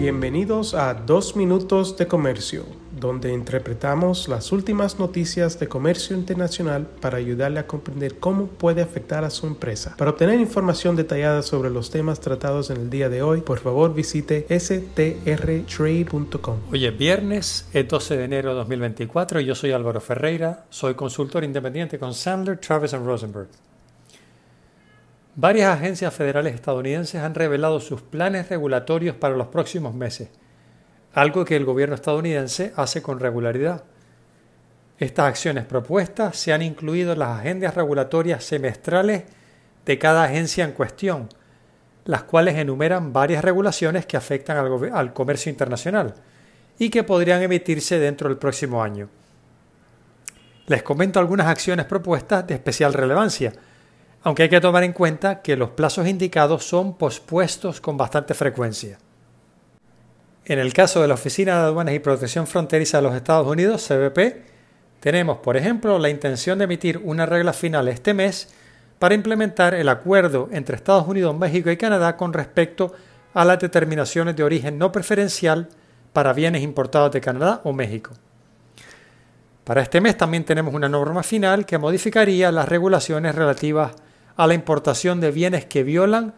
Bienvenidos a Dos Minutos de Comercio, donde interpretamos las últimas noticias de comercio internacional para ayudarle a comprender cómo puede afectar a su empresa. Para obtener información detallada sobre los temas tratados en el día de hoy, por favor visite strtrade.com. Hoy es viernes, es 12 de enero de 2024 y yo soy Álvaro Ferreira, soy consultor independiente con Sandler, Travis Rosenberg. Varias agencias federales estadounidenses han revelado sus planes regulatorios para los próximos meses, algo que el gobierno estadounidense hace con regularidad. Estas acciones propuestas se han incluido en las agendas regulatorias semestrales de cada agencia en cuestión, las cuales enumeran varias regulaciones que afectan al, al comercio internacional y que podrían emitirse dentro del próximo año. Les comento algunas acciones propuestas de especial relevancia, aunque hay que tomar en cuenta que los plazos indicados son pospuestos con bastante frecuencia. En el caso de la Oficina de Aduanas y Protección Fronteriza de los Estados Unidos, CBP, tenemos, por ejemplo, la intención de emitir una regla final este mes para implementar el acuerdo entre Estados Unidos, México y Canadá con respecto a las determinaciones de origen no preferencial para bienes importados de Canadá o México. Para este mes también tenemos una norma final que modificaría las regulaciones relativas la importación de bienes que violan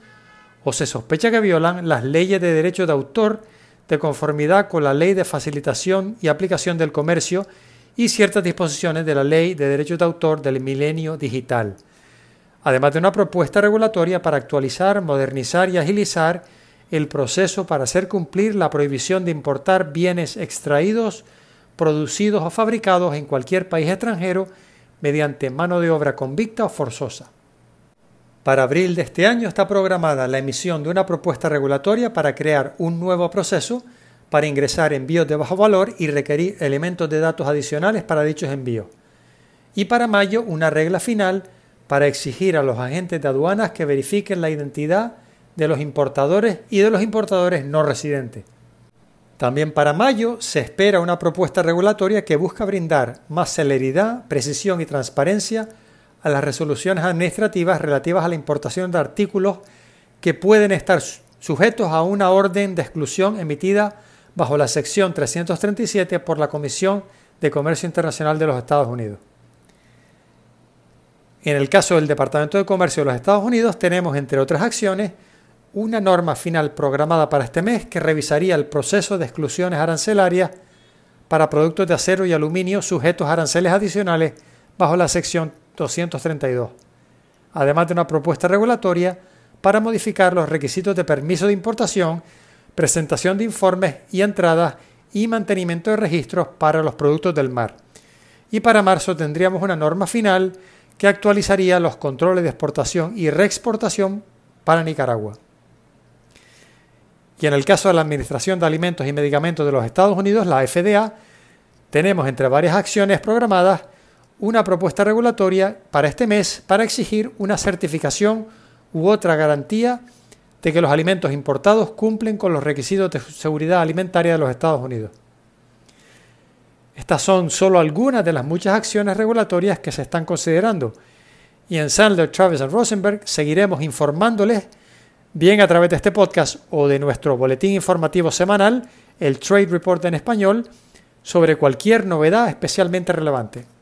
o se sospecha que violan las leyes de derecho de autor de conformidad con la Ley de Facilitación y Aplicación del Comercio y ciertas disposiciones de la Ley de Derecho de Autor del Milenio Digital, además de una propuesta regulatoria para actualizar, modernizar y agilizar el proceso para hacer cumplir la prohibición de importar bienes extraídos, producidos o fabricados en cualquier país extranjero mediante mano de obra convicta o forzosa. Para abril de este año está programada la emisión de una propuesta regulatoria para crear un nuevo proceso para ingresar envíos de bajo valor y requerir elementos de datos adicionales para dichos envíos. Y para mayo una regla final para exigir a los agentes de aduanas que verifiquen la identidad de los importadores y de los importadores no residentes. También para mayo se espera una propuesta regulatoria que busca brindar más celeridad, precisión y transparencia a las resoluciones administrativas relativas a la importación de artículos que pueden estar sujetos a una orden de exclusión emitida bajo la sección 337 por la Comisión de Comercio Internacional de los Estados Unidos. En el caso del Departamento de Comercio de los Estados Unidos tenemos, entre otras acciones, una norma final programada para este mes que revisaría el proceso de exclusiones arancelarias para productos de acero y aluminio sujetos a aranceles adicionales bajo la sección 232, además de una propuesta regulatoria para modificar los requisitos de permiso de importación, presentación de informes y entradas y mantenimiento de registros para los productos del mar. Y para marzo tendríamos una norma final que actualizaría los controles de exportación y reexportación para Nicaragua. Y en el caso de la Administración de Alimentos y Medicamentos de los Estados Unidos, la FDA, tenemos entre varias acciones programadas una propuesta regulatoria para este mes para exigir una certificación u otra garantía de que los alimentos importados cumplen con los requisitos de seguridad alimentaria de los Estados Unidos. Estas son solo algunas de las muchas acciones regulatorias que se están considerando y en Sandler, Travis y Rosenberg seguiremos informándoles bien a través de este podcast o de nuestro boletín informativo semanal, el Trade Report en español, sobre cualquier novedad especialmente relevante.